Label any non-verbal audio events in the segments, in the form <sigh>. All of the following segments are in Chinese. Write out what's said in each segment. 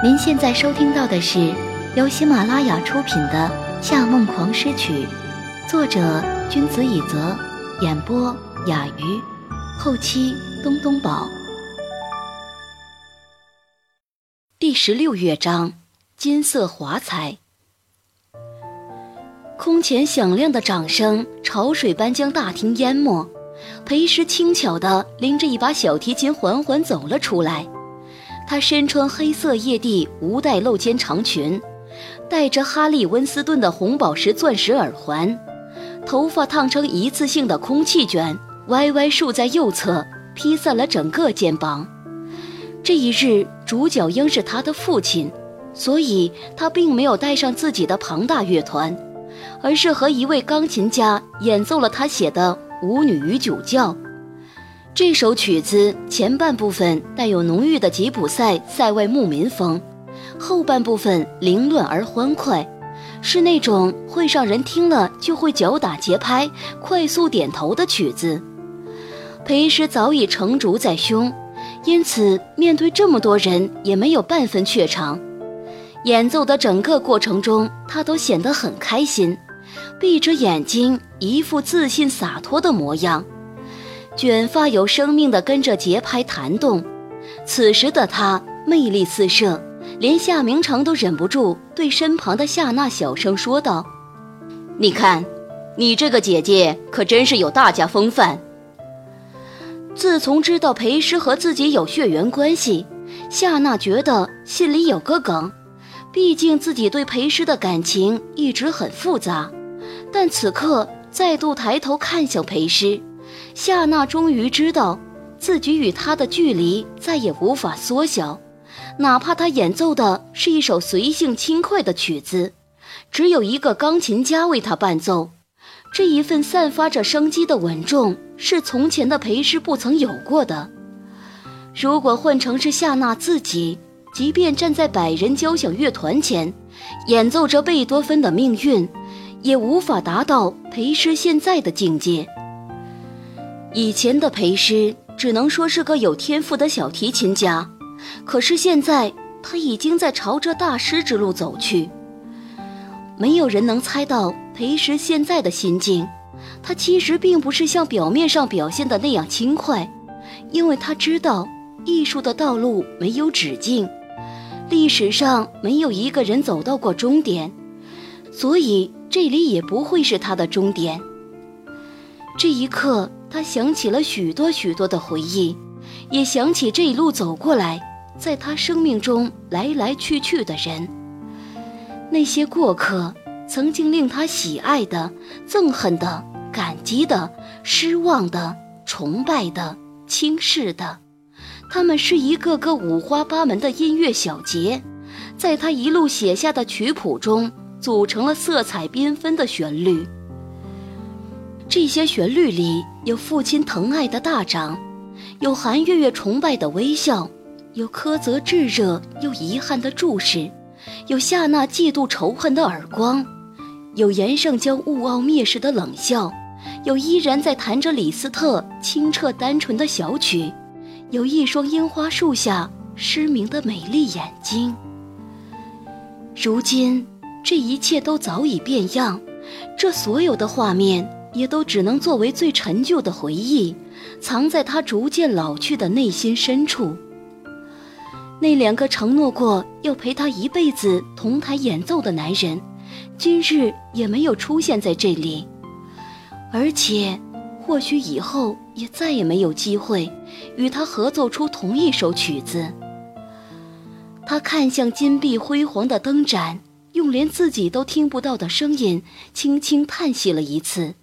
您现在收听到的是由喜马拉雅出品的《夏梦狂诗曲》，作者君子以泽，演播雅鱼，后期东东宝。第十六乐章：金色华彩。空前响亮的掌声，潮水般将大厅淹没。裴师轻巧地拎着一把小提琴，缓缓走了出来。她身穿黑色夜地无带露肩长裙，戴着哈利温斯顿的红宝石钻石耳环，头发烫成一次性的空气卷，歪歪竖在右侧，披散了整个肩膀。这一日，主角应是他的父亲，所以他并没有带上自己的庞大乐团，而是和一位钢琴家演奏了他写的。《舞女与酒窖》这首曲子前半部分带有浓郁的吉普赛塞外牧民风，后半部分凌乱而欢快，是那种会让人听了就会脚打节拍、快速点头的曲子。裴师早已成竹在胸，因此面对这么多人也没有半分怯场。演奏的整个过程中，他都显得很开心。闭着眼睛，一副自信洒脱的模样，卷发有生命的跟着节拍弹动。此时的他魅力四射，连夏明成都忍不住对身旁的夏娜小声说道：“你看，你这个姐姐可真是有大家风范。”自从知道裴师和自己有血缘关系，夏娜觉得心里有个梗，毕竟自己对裴师的感情一直很复杂。但此刻再度抬头看向裴师，夏娜终于知道自己与他的距离再也无法缩小。哪怕他演奏的是一首随性轻快的曲子，只有一个钢琴家为他伴奏，这一份散发着生机的稳重是从前的裴师不曾有过的。如果换成是夏娜自己，即便站在百人交响乐团前，演奏着贝多芬的命运。也无法达到裴师现在的境界。以前的裴师只能说是个有天赋的小提琴家，可是现在他已经在朝着大师之路走去。没有人能猜到裴师现在的心境，他其实并不是像表面上表现的那样轻快，因为他知道艺术的道路没有止境，历史上没有一个人走到过终点，所以。这里也不会是他的终点。这一刻，他想起了许多许多的回忆，也想起这一路走过来，在他生命中来来去去的人。那些过客，曾经令他喜爱的、憎恨的、感激的、失望的、崇拜的、轻视的，他们是一个个五花八门的音乐小节，在他一路写下的曲谱中。组成了色彩缤纷的旋律。这些旋律里有父亲疼爱的大掌，有韩月月崇拜的微笑，有苛责炙热又遗憾的注视，有夏娜嫉妒仇恨的耳光，有严胜将物傲蔑视的冷笑，有依然在弹着李斯特清澈单纯的小曲，有一双樱花树下失明的美丽眼睛。如今。这一切都早已变样，这所有的画面也都只能作为最陈旧的回忆，藏在他逐渐老去的内心深处。那两个承诺过要陪他一辈子同台演奏的男人，今日也没有出现在这里，而且，或许以后也再也没有机会与他合奏出同一首曲子。他看向金碧辉煌的灯盏。用连自己都听不到的声音，轻轻叹息了一次。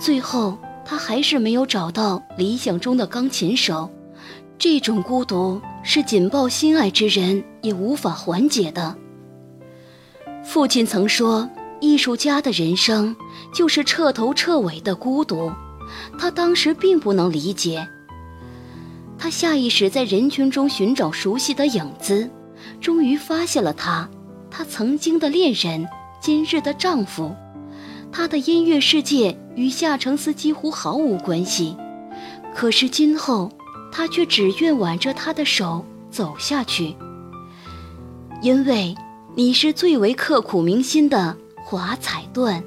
最后，他还是没有找到理想中的钢琴手。这种孤独是紧抱心爱之人也无法缓解的。父亲曾说，艺术家的人生就是彻头彻尾的孤独。他当时并不能理解。他下意识在人群中寻找熟悉的影子，终于发现了他。他曾经的恋人，今日的丈夫，他的音乐世界与夏承思几乎毫无关系。可是今后，他却只愿挽着他的手走下去。因为你是最为刻骨铭心的华彩段。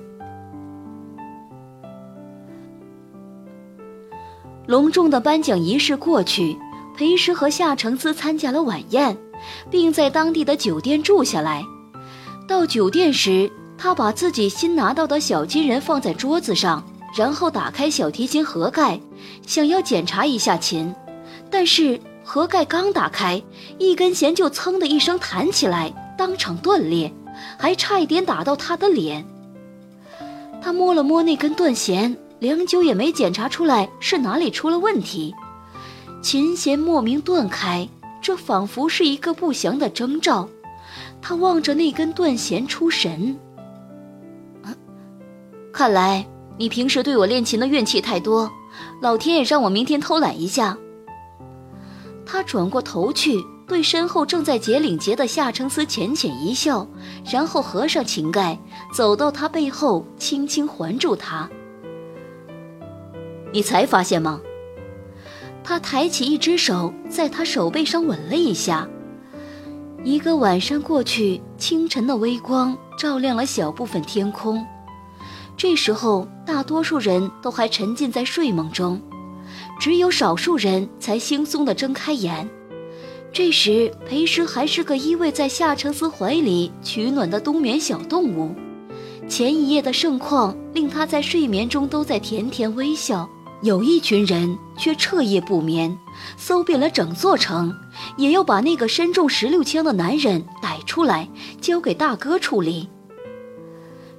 隆重的颁奖仪式过去，裴石和夏承思参加了晚宴，并在当地的酒店住下来。到酒店时，他把自己新拿到的小金人放在桌子上，然后打开小提琴盒盖，想要检查一下琴。但是盒盖刚打开，一根弦就噌的一声弹起来，当场断裂，还差一点打到他的脸。他摸了摸那根断弦。良久也没检查出来是哪里出了问题，琴弦莫名断开，这仿佛是一个不祥的征兆。他望着那根断弦出神。看来你平时对我练琴的怨气太多，老天也让我明天偷懒一下。他转过头去，对身后正在解领结的夏承思浅浅一笑，然后合上琴盖，走到他背后，轻轻环住他。你才发现吗？他抬起一只手，在他手背上吻了一下。一个晚上过去，清晨的微光照亮了小部分天空。这时候，大多数人都还沉浸在睡梦中，只有少数人才惺忪地睁开眼。这时，裴师还是个依偎在夏承思怀里取暖的冬眠小动物。前一夜的盛况令他在睡眠中都在甜甜微笑。有一群人却彻夜不眠，搜遍了整座城，也要把那个身中十六枪的男人逮出来，交给大哥处理。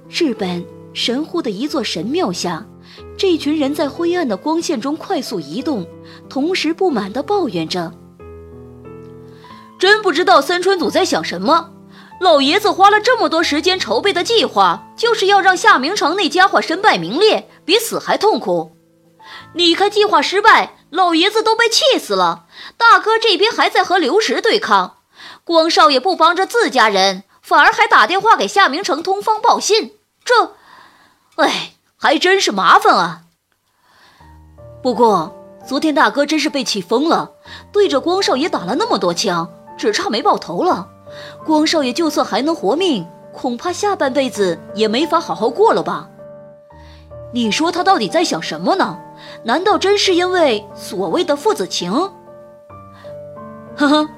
日本神户的一座神庙下，这群人在灰暗的光线中快速移动，同时不满地抱怨着：“真不知道三川组在想什么！老爷子花了这么多时间筹备的计划，就是要让夏明成那家伙身败名裂，比死还痛苦。”你看，计划失败，老爷子都被气死了。大哥这边还在和刘石对抗，光少爷不帮着自家人，反而还打电话给夏明成通风报信。这，哎，还真是麻烦啊。不过昨天大哥真是被气疯了，对着光少爷打了那么多枪，只差没爆头了。光少爷就算还能活命，恐怕下半辈子也没法好好过了吧？你说他到底在想什么呢？难道真是因为所谓的父子情？呵呵，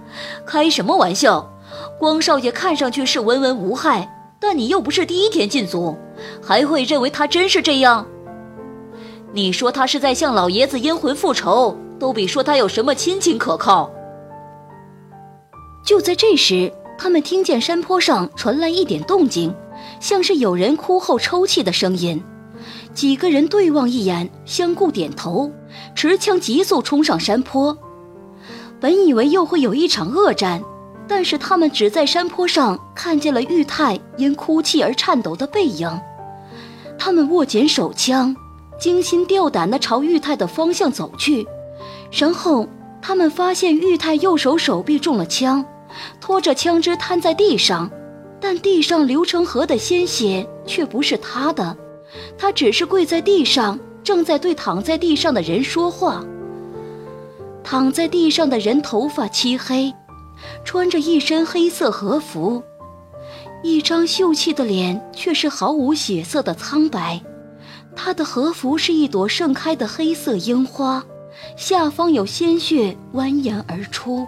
开什么玩笑！光少爷看上去是文文无害，但你又不是第一天进族，还会认为他真是这样？你说他是在向老爷子阴魂复仇，都比说他有什么亲情可靠。就在这时，他们听见山坡上传来一点动静，像是有人哭后抽泣的声音。几个人对望一眼，相顾点头，持枪急速冲上山坡。本以为又会有一场恶战，但是他们只在山坡上看见了玉泰因哭泣而颤抖的背影。他们握紧手枪，惊心吊胆地朝玉泰的方向走去。然后他们发现玉泰右手手臂中了枪，拖着枪支瘫在地上，但地上流成河的鲜血却不是他的。他只是跪在地上，正在对躺在地上的人说话。躺在地上的人头发漆黑，穿着一身黑色和服，一张秀气的脸却是毫无血色的苍白。他的和服是一朵盛开的黑色樱花，下方有鲜血蜿蜒而出，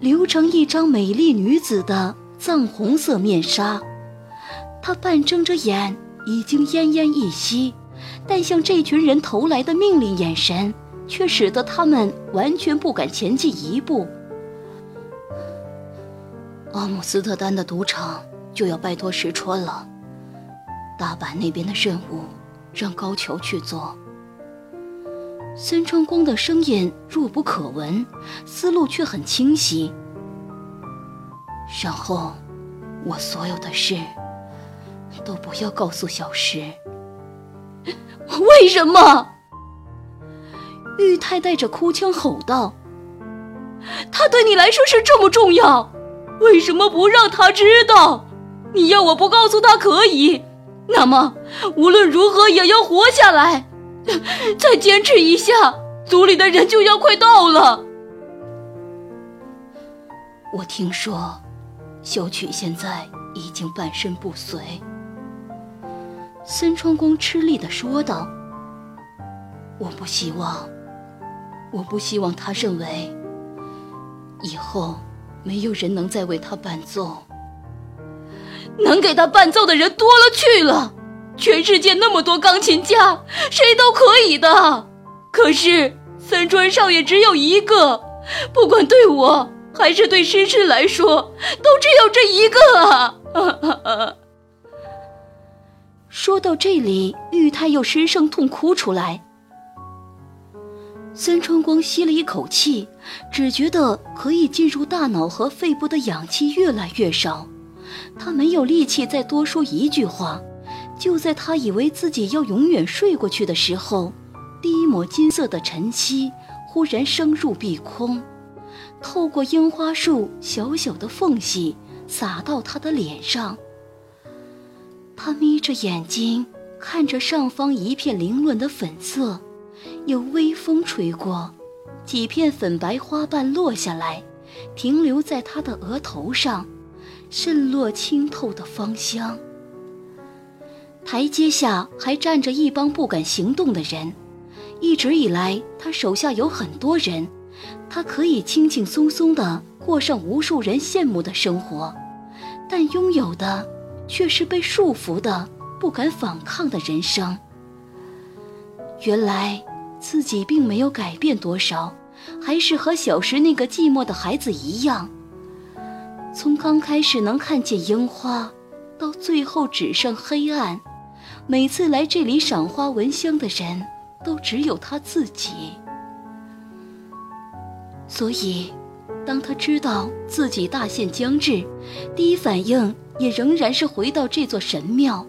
流成一张美丽女子的藏红色面纱。他半睁着眼。已经奄奄一息，但向这群人投来的命令眼神，却使得他们完全不敢前进一步。阿姆斯特丹的赌场就要拜托石川了，大阪那边的任务让高桥去做。森川光的声音弱不可闻，思路却很清晰。然后，我所有的事。都不要告诉小石。为什么？玉太带着哭腔吼道：“他对你来说是这么重要，为什么不让他知道？你要我不告诉他可以，那么无论如何也要活下来。<laughs> 再坚持一下，族里的人就要快到了。我听说，小曲现在已经半身不遂。孙春光吃力地说道：“我不希望，我不希望他认为以后没有人能再为他伴奏。能给他伴奏的人多了去了，全世界那么多钢琴家，谁都可以的。可是三川少爷只有一个，不管对我还是对诗诗来说，都只有这一个啊！” <laughs> 说到这里，玉太又失声痛哭出来。孙春光吸了一口气，只觉得可以进入大脑和肺部的氧气越来越少，他没有力气再多说一句话。就在他以为自己要永远睡过去的时候，第一抹金色的晨曦忽然升入碧空，透过樱花树小小的缝隙洒到他的脸上。他眯着眼睛看着上方一片凌乱的粉色，有微风吹过，几片粉白花瓣落下来，停留在他的额头上，渗落清透的芳香。台阶下还站着一帮不敢行动的人，一直以来他手下有很多人，他可以轻轻松松地过上无数人羡慕的生活，但拥有的。却是被束缚的、不敢反抗的人生。原来自己并没有改变多少，还是和小时那个寂寞的孩子一样。从刚开始能看见樱花，到最后只剩黑暗，每次来这里赏花闻香的人都只有他自己。所以，当他知道自己大限将至，第一反应。也仍然是回到这座神庙。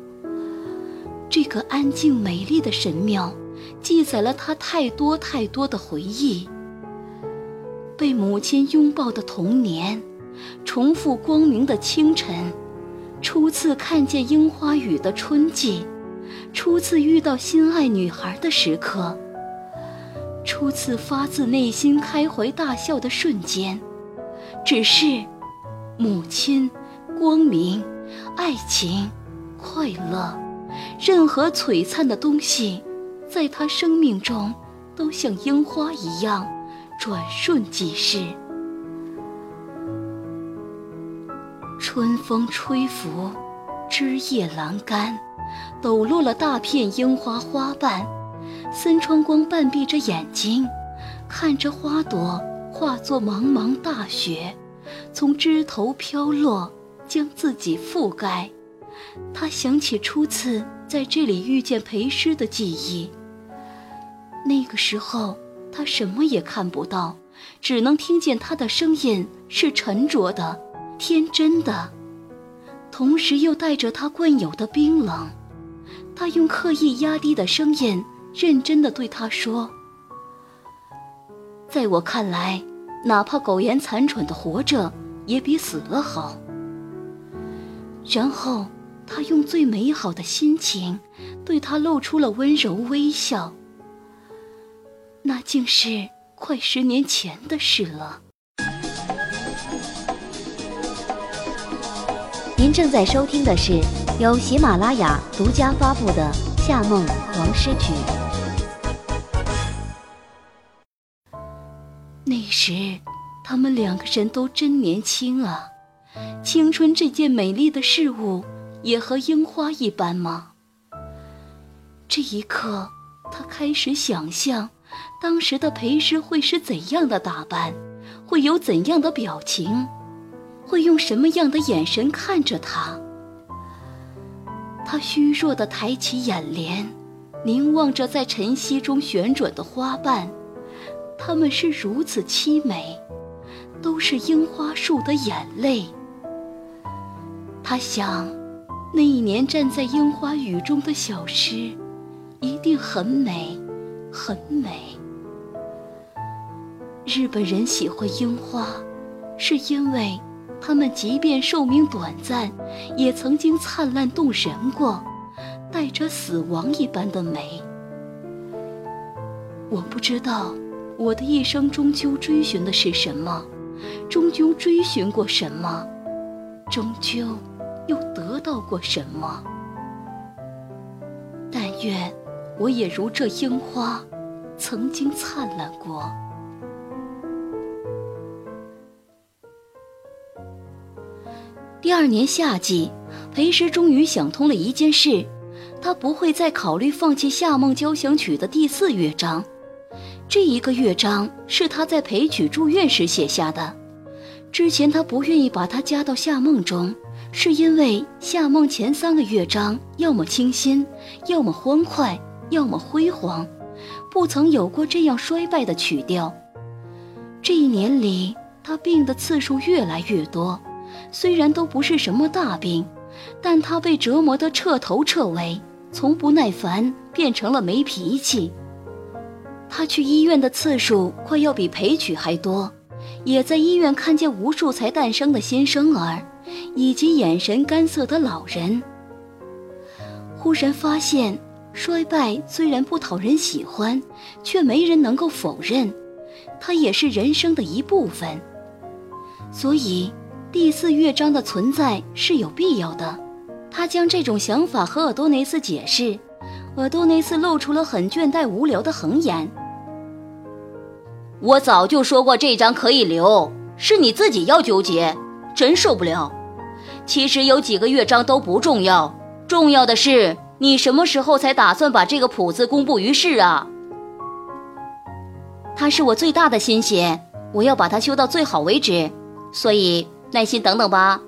这个安静美丽的神庙，记载了他太多太多的回忆。被母亲拥抱的童年，重复光明的清晨，初次看见樱花雨的春季，初次遇到心爱女孩的时刻，初次发自内心开怀大笑的瞬间。只是，母亲。光明、爱情、快乐，任何璀璨的东西，在他生命中都像樱花一样，转瞬即逝。春风吹拂，枝叶阑干，抖落了大片樱花花瓣。森川光半闭着眼睛，看着花朵化作茫茫大雪，从枝头飘落。将自己覆盖，他想起初次在这里遇见裴师的记忆。那个时候，他什么也看不到，只能听见他的声音是沉着的、天真的，同时又带着他惯有的冰冷。他用刻意压低的声音，认真的对他说：“在我看来，哪怕苟延残喘的活着，也比死了好。”然后，他用最美好的心情，对他露出了温柔微笑。那竟是快十年前的事了。正在收听的是由喜马拉雅独家发布的《夏梦王诗曲》。那时，他们两个人都真年轻啊。青春这件美丽的事物，也和樱花一般吗？这一刻，他开始想象，当时的裴诗会是怎样的打扮，会有怎样的表情，会用什么样的眼神看着他。他虚弱地抬起眼帘，凝望着在晨曦中旋转的花瓣，它们是如此凄美，都是樱花树的眼泪。他想，那一年站在樱花雨中的小诗，一定很美，很美。日本人喜欢樱花，是因为他们即便寿命短暂，也曾经灿烂动人过，带着死亡一般的美。我不知道，我的一生终究追寻的是什么，终究追寻过什么。终究又得到过什么。但愿我也如这樱花，曾经灿烂过。第二年夏季，裴师终于想通了一件事，他不会再考虑放弃《夏梦交响曲》的第四乐章。这一个乐章是他在裴曲住院时写下的。之前他不愿意把它加到《夏梦》中，是因为《夏梦》前三个乐章要么清新，要么欢快，要么辉煌，不曾有过这样衰败的曲调。这一年里，他病的次数越来越多。虽然都不是什么大病，但他被折磨得彻头彻尾，从不耐烦变成了没脾气。他去医院的次数快要比陪曲还多，也在医院看见无数才诞生的新生儿，以及眼神干涩的老人。忽然发现，衰败虽然不讨人喜欢，却没人能够否认，它也是人生的一部分。所以。第四乐章的存在是有必要的。他将这种想法和尔多内斯解释，尔多内斯露出了很倦怠无聊的横颜。我早就说过这章可以留，是你自己要纠结，真受不了。其实有几个乐章都不重要，重要的是你什么时候才打算把这个谱子公布于世啊？它是我最大的心血，我要把它修到最好为止，所以。耐心等等吧。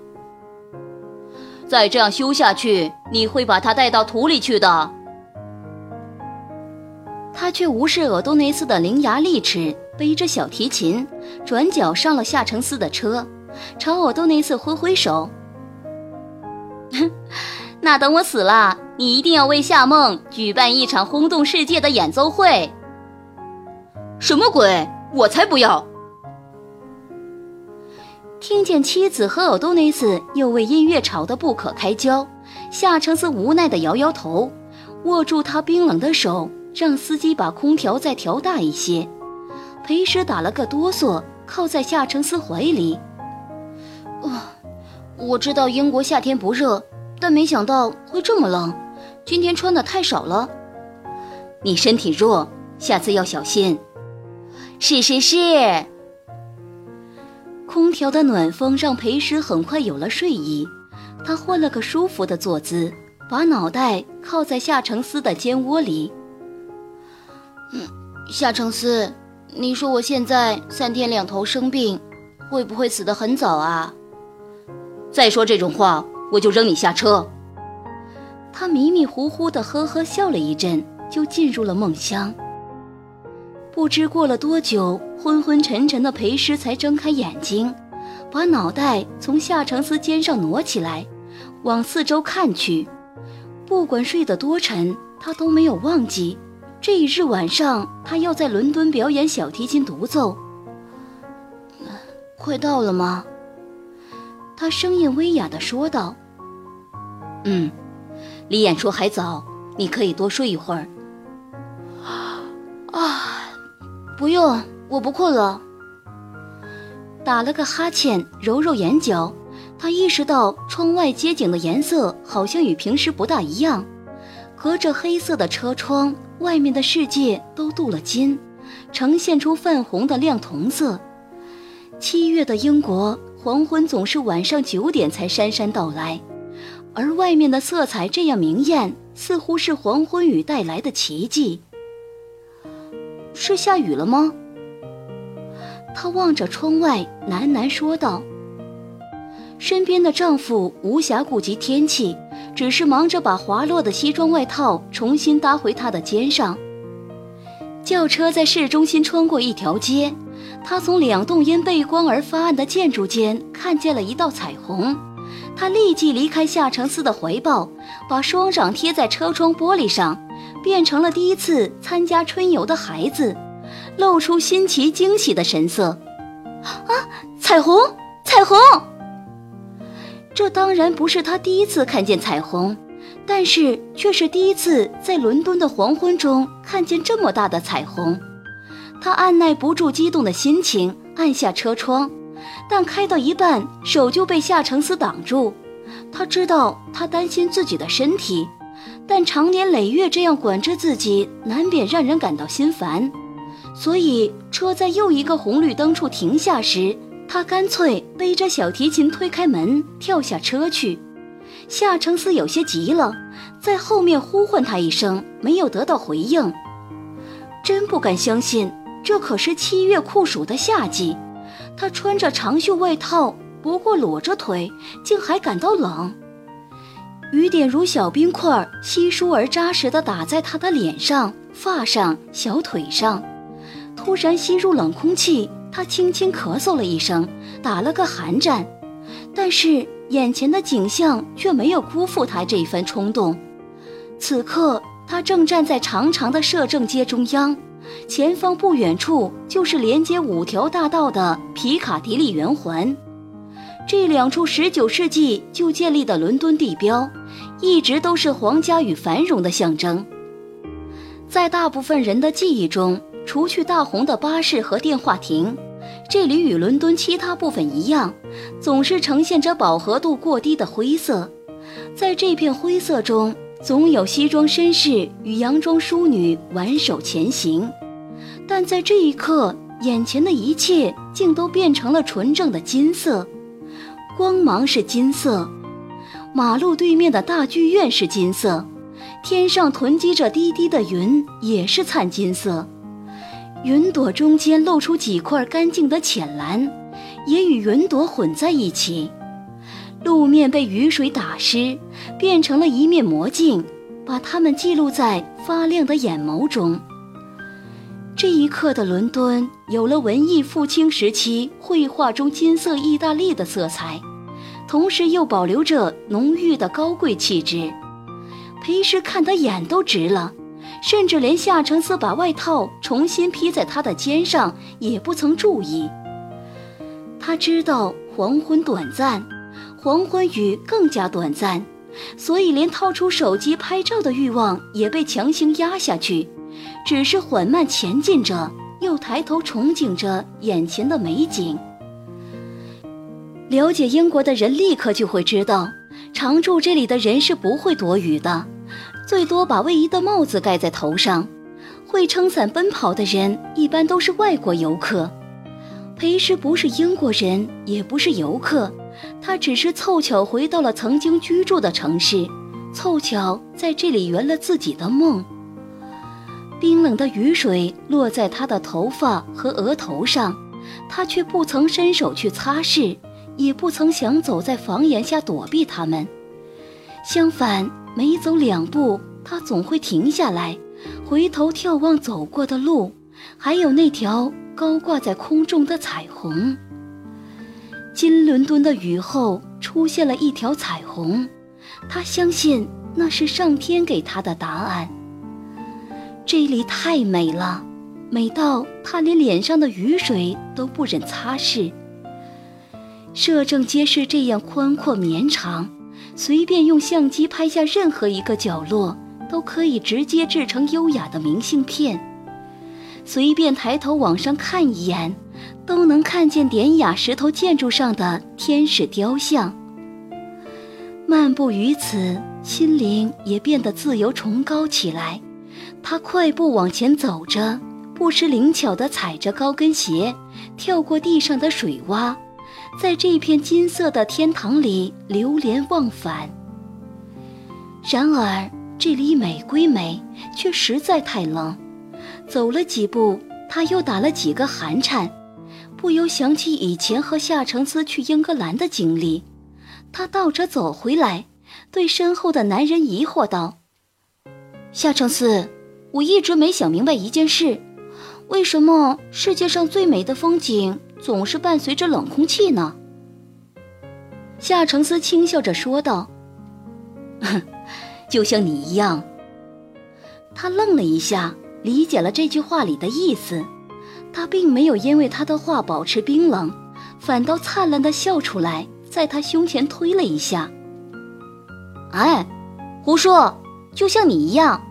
再这样修下去，你会把他带到土里去的。他却无视尔多内斯的伶牙俐齿，背着小提琴，转角上了夏承思的车，朝尔多内斯挥挥手。<laughs> 那等我死了，你一定要为夏梦举办一场轰动世界的演奏会。什么鬼？我才不要！听见妻子和尔多内斯又为音乐吵得不可开交，夏承思无奈地摇摇头，握住他冰冷的手，让司机把空调再调大一些。裴时打了个哆嗦，靠在夏承思怀里。啊，我知道英国夏天不热，但没想到会这么冷。今天穿的太少了。你身体弱，下次要小心。是是是。空调的暖风让裴石很快有了睡意，他换了个舒服的坐姿，把脑袋靠在夏承思的肩窝里。嗯，夏承思，你说我现在三天两头生病，会不会死得很早啊？再说这种话，我就扔你下车。他迷迷糊糊的呵呵笑了一阵，就进入了梦乡。不知过了多久，昏昏沉沉的裴师才睁开眼睛，把脑袋从夏承思肩上挪起来，往四周看去。不管睡得多沉，他都没有忘记这一日晚上他要在伦敦表演小提琴独奏。快到了吗？他声音微哑地说道。嗯，离演出还早，你可以多睡一会儿。啊。不用，我不困了。打了个哈欠，揉揉眼角，他意识到窗外街景的颜色好像与平时不大一样。隔着黑色的车窗，外面的世界都镀了金，呈现出泛红的亮铜色。七月的英国黄昏总是晚上九点才姗姗到来，而外面的色彩这样明艳，似乎是黄昏雨带来的奇迹。是下雨了吗？她望着窗外，喃喃说道。身边的丈夫无暇顾及天气，只是忙着把滑落的西装外套重新搭回她的肩上。轿车在市中心穿过一条街，她从两栋因背光而发暗的建筑间看见了一道彩虹。她立即离开夏承思的怀抱，把双掌贴在车窗玻璃上。变成了第一次参加春游的孩子，露出新奇惊喜的神色。啊，彩虹，彩虹！这当然不是他第一次看见彩虹，但是却是第一次在伦敦的黄昏中看见这么大的彩虹。他按耐不住激动的心情，按下车窗，但开到一半，手就被夏承思挡住。他知道他担心自己的身体，但长年累月这样管着自己，难免让人感到心烦。所以，车在又一个红绿灯处停下时，他干脆背着小提琴推开门，跳下车去。夏承思有些急了，在后面呼唤他一声，没有得到回应。真不敢相信，这可是七月酷暑的夏季，他穿着长袖外套，不过裸着腿，竟还感到冷。雨点如小冰块，稀疏而扎实地打在他的脸上、发上、小腿上。突然吸入冷空气，他轻轻咳嗽了一声，打了个寒战。但是眼前的景象却没有辜负他这一番冲动。此刻，他正站在长长的摄政街中央，前方不远处就是连接五条大道的皮卡迪利圆环。这两处19世纪就建立的伦敦地标，一直都是皇家与繁荣的象征。在大部分人的记忆中，除去大红的巴士和电话亭，这里与伦敦其他部分一样，总是呈现着饱和度过低的灰色。在这片灰色中，总有西装绅士与洋装淑女挽手前行。但在这一刻，眼前的一切竟都变成了纯正的金色，光芒是金色，马路对面的大剧院是金色，天上囤积着滴滴的云也是灿金色。云朵中间露出几块干净的浅蓝，也与云朵混在一起。路面被雨水打湿，变成了一面魔镜，把它们记录在发亮的眼眸中。这一刻的伦敦有了文艺复兴时期绘画中金色意大利的色彩，同时又保留着浓郁的高贵气质。裴时看得眼都直了。甚至连夏承思把外套重新披在他的肩上也不曾注意。他知道黄昏短暂，黄昏雨更加短暂，所以连掏出手机拍照的欲望也被强行压下去，只是缓慢前进着，又抬头憧憬着眼前的美景。了解英国的人立刻就会知道，常住这里的人是不会躲雨的。最多把卫衣的帽子盖在头上，会撑伞奔跑的人一般都是外国游客。裴时不是英国人，也不是游客，他只是凑巧回到了曾经居住的城市，凑巧在这里圆了自己的梦。冰冷的雨水落在他的头发和额头上，他却不曾伸手去擦拭，也不曾想走在房檐下躲避他们，相反。每走两步，他总会停下来，回头眺望走过的路，还有那条高挂在空中的彩虹。金伦敦的雨后出现了一条彩虹，他相信那是上天给他的答案。这里太美了，美到他连脸上的雨水都不忍擦拭。摄政街是这样宽阔绵长。随便用相机拍下任何一个角落，都可以直接制成优雅的明信片。随便抬头往上看一眼，都能看见典雅石头建筑上的天使雕像。漫步于此，心灵也变得自由崇高起来。他快步往前走着，不失灵巧地踩着高跟鞋，跳过地上的水洼。在这片金色的天堂里流连忘返。然而这里美归美，却实在太冷。走了几步，他又打了几个寒颤，不由想起以前和夏承思去英格兰的经历。他倒着走回来，对身后的男人疑惑道：“夏承思，我一直没想明白一件事，为什么世界上最美的风景？”总是伴随着冷空气呢。夏承思轻笑着说道：“就像你一样。”他愣了一下，理解了这句话里的意思。他并没有因为他的话保持冰冷，反倒灿烂的笑出来，在他胸前推了一下。“哎，胡说！就像你一样。”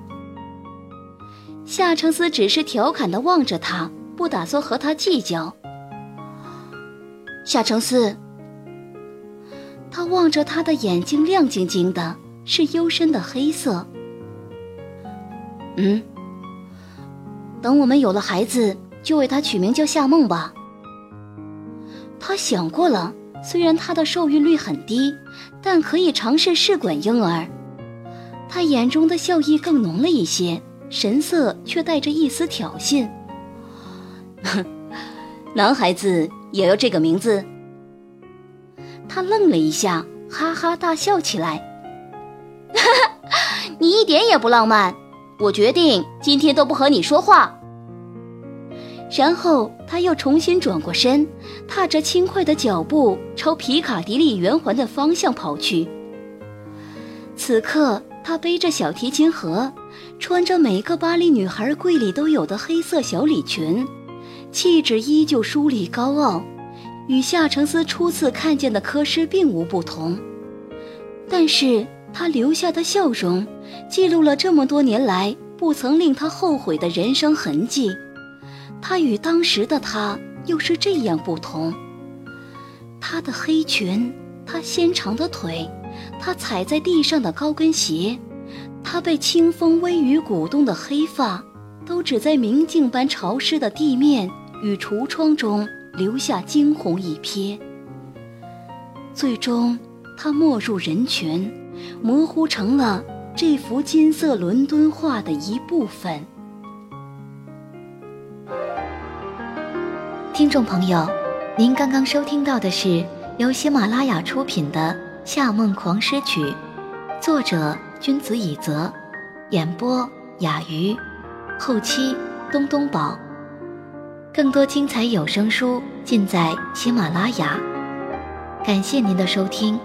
夏承思只是调侃的望着他，不打算和他计较。夏承思。他望着他的眼睛亮晶晶的，是幽深的黑色。嗯，等我们有了孩子，就为他取名叫夏梦吧。他想过了，虽然他的受孕率很低，但可以尝试试管婴儿。他眼中的笑意更浓了一些，神色却带着一丝挑衅。哼 <laughs> 男孩子也要这个名字？他愣了一下，哈哈大笑起来。<laughs> 你一点也不浪漫。我决定今天都不和你说话。然后他又重新转过身，踏着轻快的脚步朝皮卡迪利圆环的方向跑去。此刻，他背着小提琴盒，穿着每个巴黎女孩柜里都有的黑色小礼裙，气质依旧疏离高傲。与夏承思初次看见的柯诗并无不同，但是他留下的笑容，记录了这么多年来不曾令他后悔的人生痕迹。他与当时的他又是这样不同。他的黑裙，他纤长的腿，他踩在地上的高跟鞋，他被清风微雨鼓动的黑发，都只在明镜般潮湿的地面与橱窗中。留下惊鸿一瞥。最终，他没入人群，模糊成了这幅金色伦敦画的一部分。听众朋友，您刚刚收听到的是由喜马拉雅出品的《夏梦狂诗曲》，作者君子以泽，演播雅鱼，后期东东宝。更多精彩有声书尽在喜马拉雅，感谢您的收听。